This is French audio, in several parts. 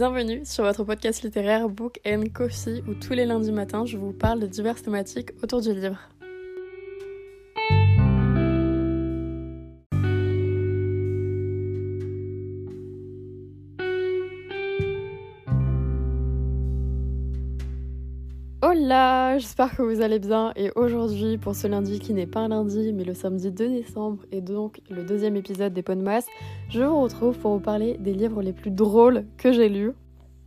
Bienvenue sur votre podcast littéraire Book and Coffee où tous les lundis matins je vous parle de diverses thématiques autour du livre. Hola, j'espère que vous allez bien et aujourd'hui pour ce lundi qui n'est pas un lundi mais le samedi 2 décembre et donc le deuxième épisode des Podmas, je vous retrouve pour vous parler des livres les plus drôles que j'ai lus.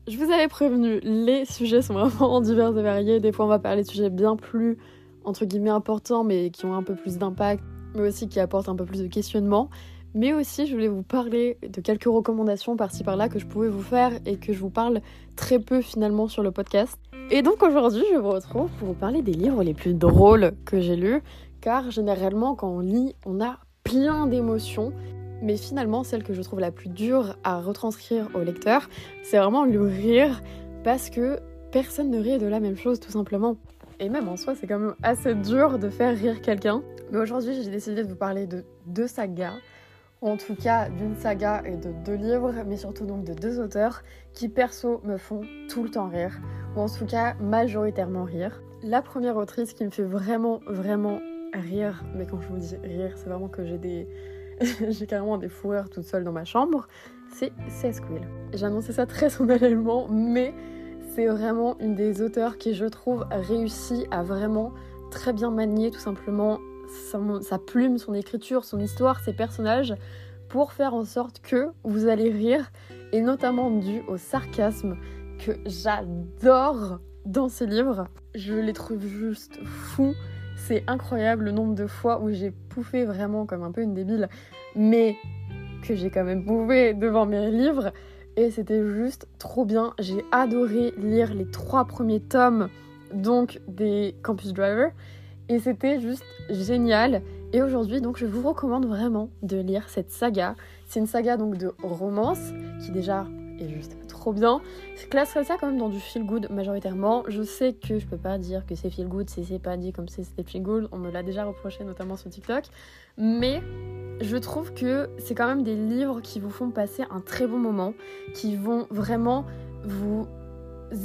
Je vous avais prévenu, les sujets sont vraiment divers et variés, des fois on va parler de sujets bien plus entre guillemets importants mais qui ont un peu plus d'impact mais aussi qui apportent un peu plus de questionnement. Mais aussi, je voulais vous parler de quelques recommandations par-ci par-là que je pouvais vous faire et que je vous parle très peu finalement sur le podcast. Et donc aujourd'hui, je vous retrouve pour vous parler des livres les plus drôles que j'ai lus, car généralement quand on lit, on a plein d'émotions, mais finalement celle que je trouve la plus dure à retranscrire au lecteur, c'est vraiment le rire, parce que personne ne rit de la même chose tout simplement. Et même en soi, c'est quand même assez dur de faire rire quelqu'un. Mais aujourd'hui, j'ai décidé de vous parler de deux sagas en tout cas d'une saga et de deux livres, mais surtout donc de deux auteurs qui perso me font tout le temps rire, ou en tout cas majoritairement rire. La première autrice qui me fait vraiment vraiment rire, mais quand je vous dis rire, c'est vraiment que j'ai des j'ai carrément des fourrures toute seule dans ma chambre, c'est Sesquill. J'ai annoncé ça très solennellement, mais c'est vraiment une des auteurs qui je trouve réussit à vraiment très bien manier tout simplement sa, plume, son écriture, son histoire, ses personnages, pour faire en sorte que vous allez rire, et notamment dû au sarcasme que j'adore dans ces livres. Je les trouve juste fous. C'est incroyable le nombre de fois où j'ai pouffé vraiment comme un peu une débile, mais que j'ai quand même bouffé devant mes livres. Et c'était juste trop bien. J'ai adoré lire les trois premiers tomes donc des Campus Driver. Et c'était juste génial. Et aujourd'hui, donc, je vous recommande vraiment de lire cette saga. C'est une saga donc de romance qui déjà est juste trop bien. Je classerais ça quand même dans du feel good majoritairement. Je sais que je peux pas dire que c'est feel good si c'est pas dit comme si c'était feel good. On me l'a déjà reproché notamment sur TikTok. Mais je trouve que c'est quand même des livres qui vous font passer un très bon moment, qui vont vraiment vous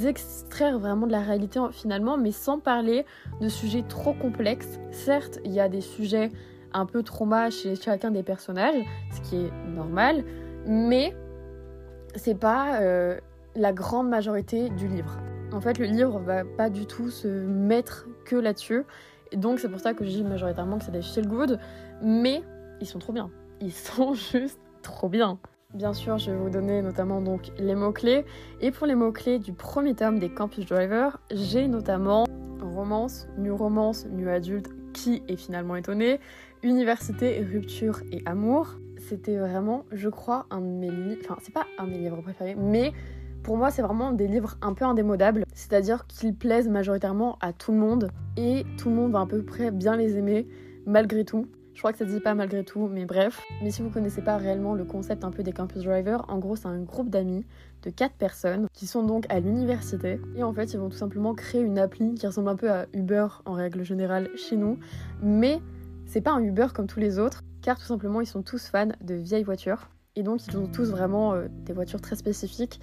extraire vraiment de la réalité finalement, mais sans parler de sujets trop complexes. Certes, il y a des sujets un peu trauma chez chacun des personnages, ce qui est normal, mais c'est pas euh, la grande majorité du livre. En fait, le livre va pas du tout se mettre que là-dessus, et donc c'est pour ça que je dis majoritairement que c'est des feel good, mais ils sont trop bien. Ils sont juste trop bien. Bien sûr, je vais vous donner notamment donc les mots-clés. Et pour les mots-clés du premier tome des Campus Drivers, j'ai notamment romance, nu romance, nu adulte, qui est finalement étonné, université, rupture et amour. C'était vraiment, je crois, un de mes livres. Enfin, c'est pas un de mes livres préférés, mais pour moi, c'est vraiment des livres un peu indémodables. C'est-à-dire qu'ils plaisent majoritairement à tout le monde et tout le monde va à peu près bien les aimer malgré tout. Je crois que ça se dit pas malgré tout, mais bref. Mais si vous connaissez pas réellement le concept un peu des campus drivers, en gros c'est un groupe d'amis de 4 personnes qui sont donc à l'université et en fait ils vont tout simplement créer une appli qui ressemble un peu à Uber en règle générale chez nous, mais c'est pas un Uber comme tous les autres car tout simplement ils sont tous fans de vieilles voitures et donc ils ont tous vraiment euh, des voitures très spécifiques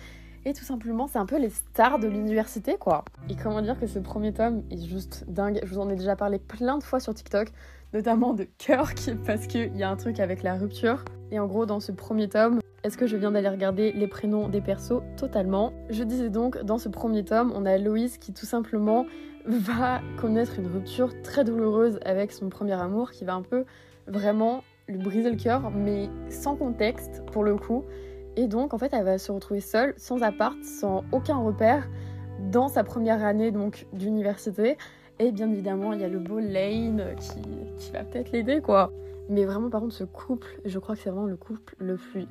et tout simplement, c'est un peu les stars de l'université, quoi. Et comment dire que ce premier tome est juste dingue. Je vous en ai déjà parlé plein de fois sur TikTok notamment de Kirk, parce qu'il y a un truc avec la rupture. Et en gros, dans ce premier tome, est-ce que je viens d'aller regarder les prénoms des persos Totalement? Je disais donc, dans ce premier tome, on a Loïs qui tout simplement va connaître une rupture très douloureuse avec son premier amour, qui va un peu vraiment lui briser le cœur, mais sans contexte pour le coup. Et donc, en fait, elle va se retrouver seule, sans appart, sans aucun repère, dans sa première année donc d'université, et bien évidemment, il y a le beau Lane qui, qui va peut-être l'aider, quoi. Mais vraiment, par contre, ce couple, je crois que c'est vraiment le couple le plus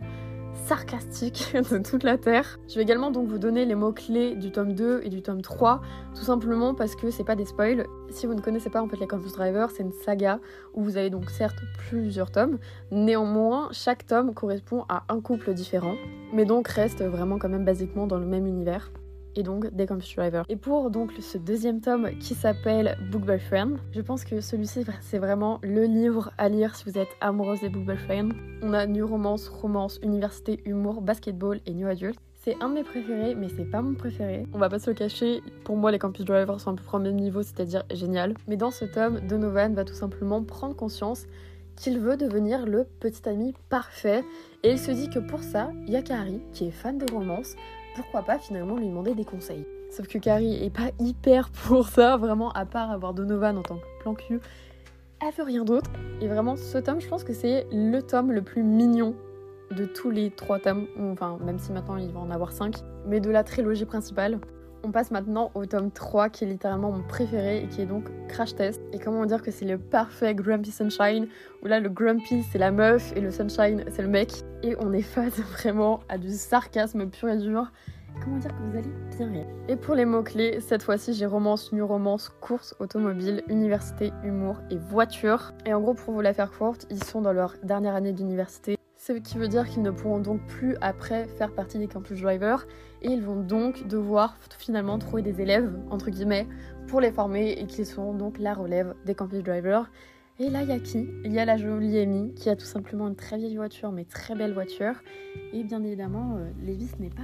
sarcastique de toute la Terre. Je vais également donc vous donner les mots-clés du tome 2 et du tome 3, tout simplement parce que c'est pas des spoils. Si vous ne connaissez pas en fait les Campus Driver, c'est une saga où vous avez donc certes plusieurs tomes, néanmoins chaque tome correspond à un couple différent, mais donc reste vraiment quand même basiquement dans le même univers et donc des Campus Driver. Et pour donc ce deuxième tome qui s'appelle Book by Friend, je pense que celui-ci c'est vraiment le livre à lire si vous êtes amoureuse des Book by. On a New Romance, Romance, Université, Humour, Basketball et New Adult. C'est un de mes préférés, mais c'est pas mon préféré. On va pas se le cacher, pour moi les Campus Drivers sont un peu au même niveau, c'est-à-dire génial. Mais dans ce tome, Donovan va tout simplement prendre conscience qu'il veut devenir le petit ami parfait. Et il se dit que pour ça, il qui est fan de romance, pourquoi pas finalement lui demander des conseils. Sauf que Carrie est pas hyper pour ça, vraiment, à part avoir Donovan en tant que plan cul, elle veut rien d'autre. Et vraiment, ce tome, je pense que c'est le tome le plus mignon de tous les trois tomes, enfin, même si maintenant il va en avoir cinq, mais de la trilogie principale. On passe maintenant au tome 3 qui est littéralement mon préféré et qui est donc Crash Test. Et comment dire que c'est le parfait Grumpy Sunshine où là le Grumpy c'est la meuf et le Sunshine c'est le mec. Et on est face vraiment à du sarcasme pur et dur. Comment dire que vous allez bien rire. Et pour les mots-clés, cette fois-ci j'ai romance, nu romance, course automobile, université, humour et voiture. Et en gros pour vous la faire courte, ils sont dans leur dernière année d'université ce qui veut dire qu'ils ne pourront donc plus après faire partie des campus drivers et ils vont donc devoir finalement trouver des élèves, entre guillemets, pour les former et qui sont donc la relève des campus drivers. Et là, il y a qui? Il y a la jolie Amy qui a tout simplement une très vieille voiture, mais très belle voiture. Et bien évidemment, euh, Lévis n'est pas,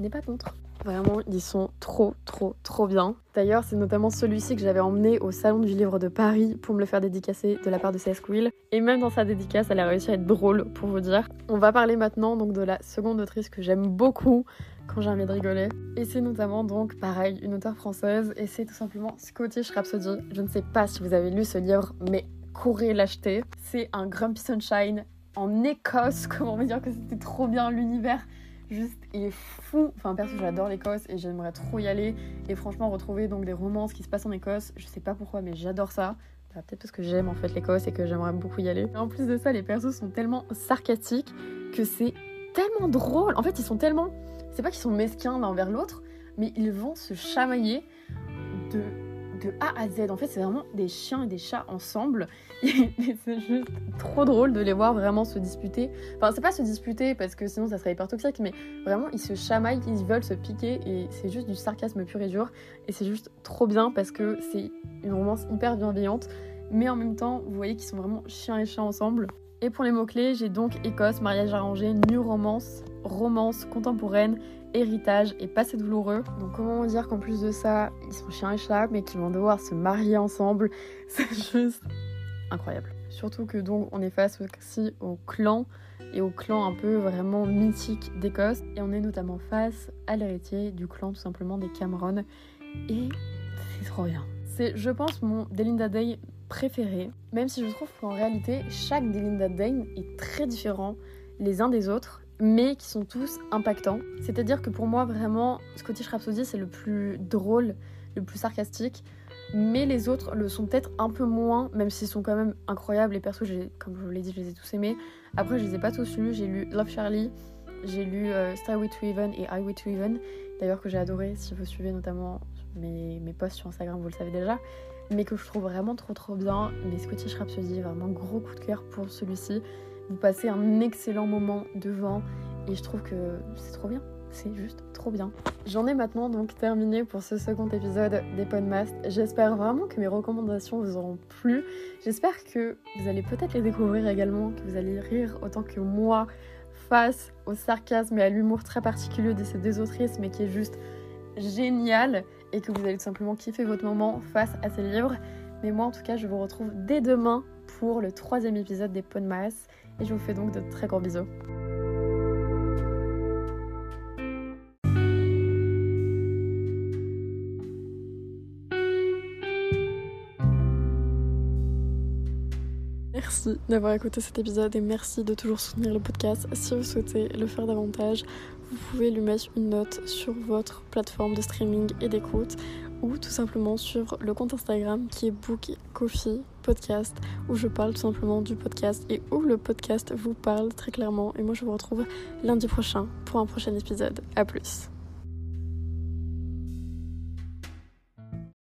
n'est pas contre. Vraiment, ils sont trop, trop, trop bien. D'ailleurs, c'est notamment celui-ci que j'avais emmené au Salon du Livre de Paris pour me le faire dédicacer de la part de CS Quill. Et même dans sa dédicace, elle a réussi à être drôle, pour vous dire. On va parler maintenant donc de la seconde autrice que j'aime beaucoup quand j'ai envie de rigoler. Et c'est notamment donc, pareil, une auteure française. Et c'est tout simplement Scottish Rhapsody. Je ne sais pas si vous avez lu ce livre, mais courez l'acheter. C'est un Grumpy Sunshine en Écosse. Comment me dire que c'était trop bien l'univers juste il est fou. Enfin perso j'adore l'Écosse et j'aimerais trop y aller et franchement retrouver donc des romances qui se passent en Écosse, je sais pas pourquoi mais j'adore ça. Bah, peut-être parce que j'aime en fait l'Écosse et que j'aimerais beaucoup y aller. En plus de ça, les persos sont tellement sarcastiques que c'est tellement drôle. En fait, ils sont tellement. C'est pas qu'ils sont mesquins l'un envers l'autre, mais ils vont se chamailler de de A à Z. En fait, c'est vraiment des chiens et des chats ensemble. C'est juste trop drôle de les voir vraiment se disputer. Enfin, c'est pas se disputer parce que sinon ça serait hyper toxique, mais vraiment ils se chamaillent, ils veulent se piquer et c'est juste du sarcasme pur et dur. Et c'est juste trop bien parce que c'est une romance hyper bienveillante. Mais en même temps, vous voyez qu'ils sont vraiment chiens et chats ensemble. Et pour les mots-clés, j'ai donc Écosse, mariage arrangé, new romance, romance contemporaine, héritage et passé douloureux. Donc comment dire qu'en plus de ça, ils sont chiens et chats, mais qu'ils vont devoir se marier ensemble? C'est juste incroyable. Surtout que donc on est face aussi au clan et au clan un peu vraiment mythique d'Écosse. Et on est notamment face à l'héritier du clan tout simplement des Cameron. Et c'est trop bien. C'est je pense mon Delinda Day Même si je trouve qu'en réalité chaque Delinda Day est très différent les uns des autres mais qui sont tous impactants. C'est-à-dire que pour moi, vraiment, Scottish Rhapsody, c'est le plus drôle, le plus sarcastique, mais les autres le sont peut-être un peu moins, même s'ils sont quand même incroyables. Les persos, comme je vous l'ai dit, je les ai tous aimés. Après, je les ai pas tous lus. J'ai lu Love Charlie, j'ai lu euh, Starway to et Highway to Even, d'ailleurs que j'ai adoré, si vous suivez notamment mes, mes posts sur Instagram, vous le savez déjà mais que je trouve vraiment trop trop bien. Mais Scottish Rhapsody, vraiment gros coup de cœur pour celui-ci. Vous passez un excellent moment devant et je trouve que c'est trop bien. C'est juste trop bien. J'en ai maintenant donc terminé pour ce second épisode des Podcasts. J'espère vraiment que mes recommandations vous auront plu. J'espère que vous allez peut-être les découvrir également, que vous allez rire autant que moi face au sarcasme et à l'humour très particulier de ces deux autrices, mais qui est juste génial et que vous allez tout simplement kiffer votre moment face à ces livres. Mais moi en tout cas, je vous retrouve dès demain pour le troisième épisode des Podcasts et je vous fais donc de très gros bisous. Merci d'avoir écouté cet épisode et merci de toujours soutenir le podcast. Si vous souhaitez le faire davantage, vous pouvez lui mettre une note sur votre plateforme de streaming et d'écoute ou tout simplement sur le compte Instagram qui est Book Coffee Podcast où je parle tout simplement du podcast et où le podcast vous parle très clairement. Et moi je vous retrouve lundi prochain pour un prochain épisode. A plus.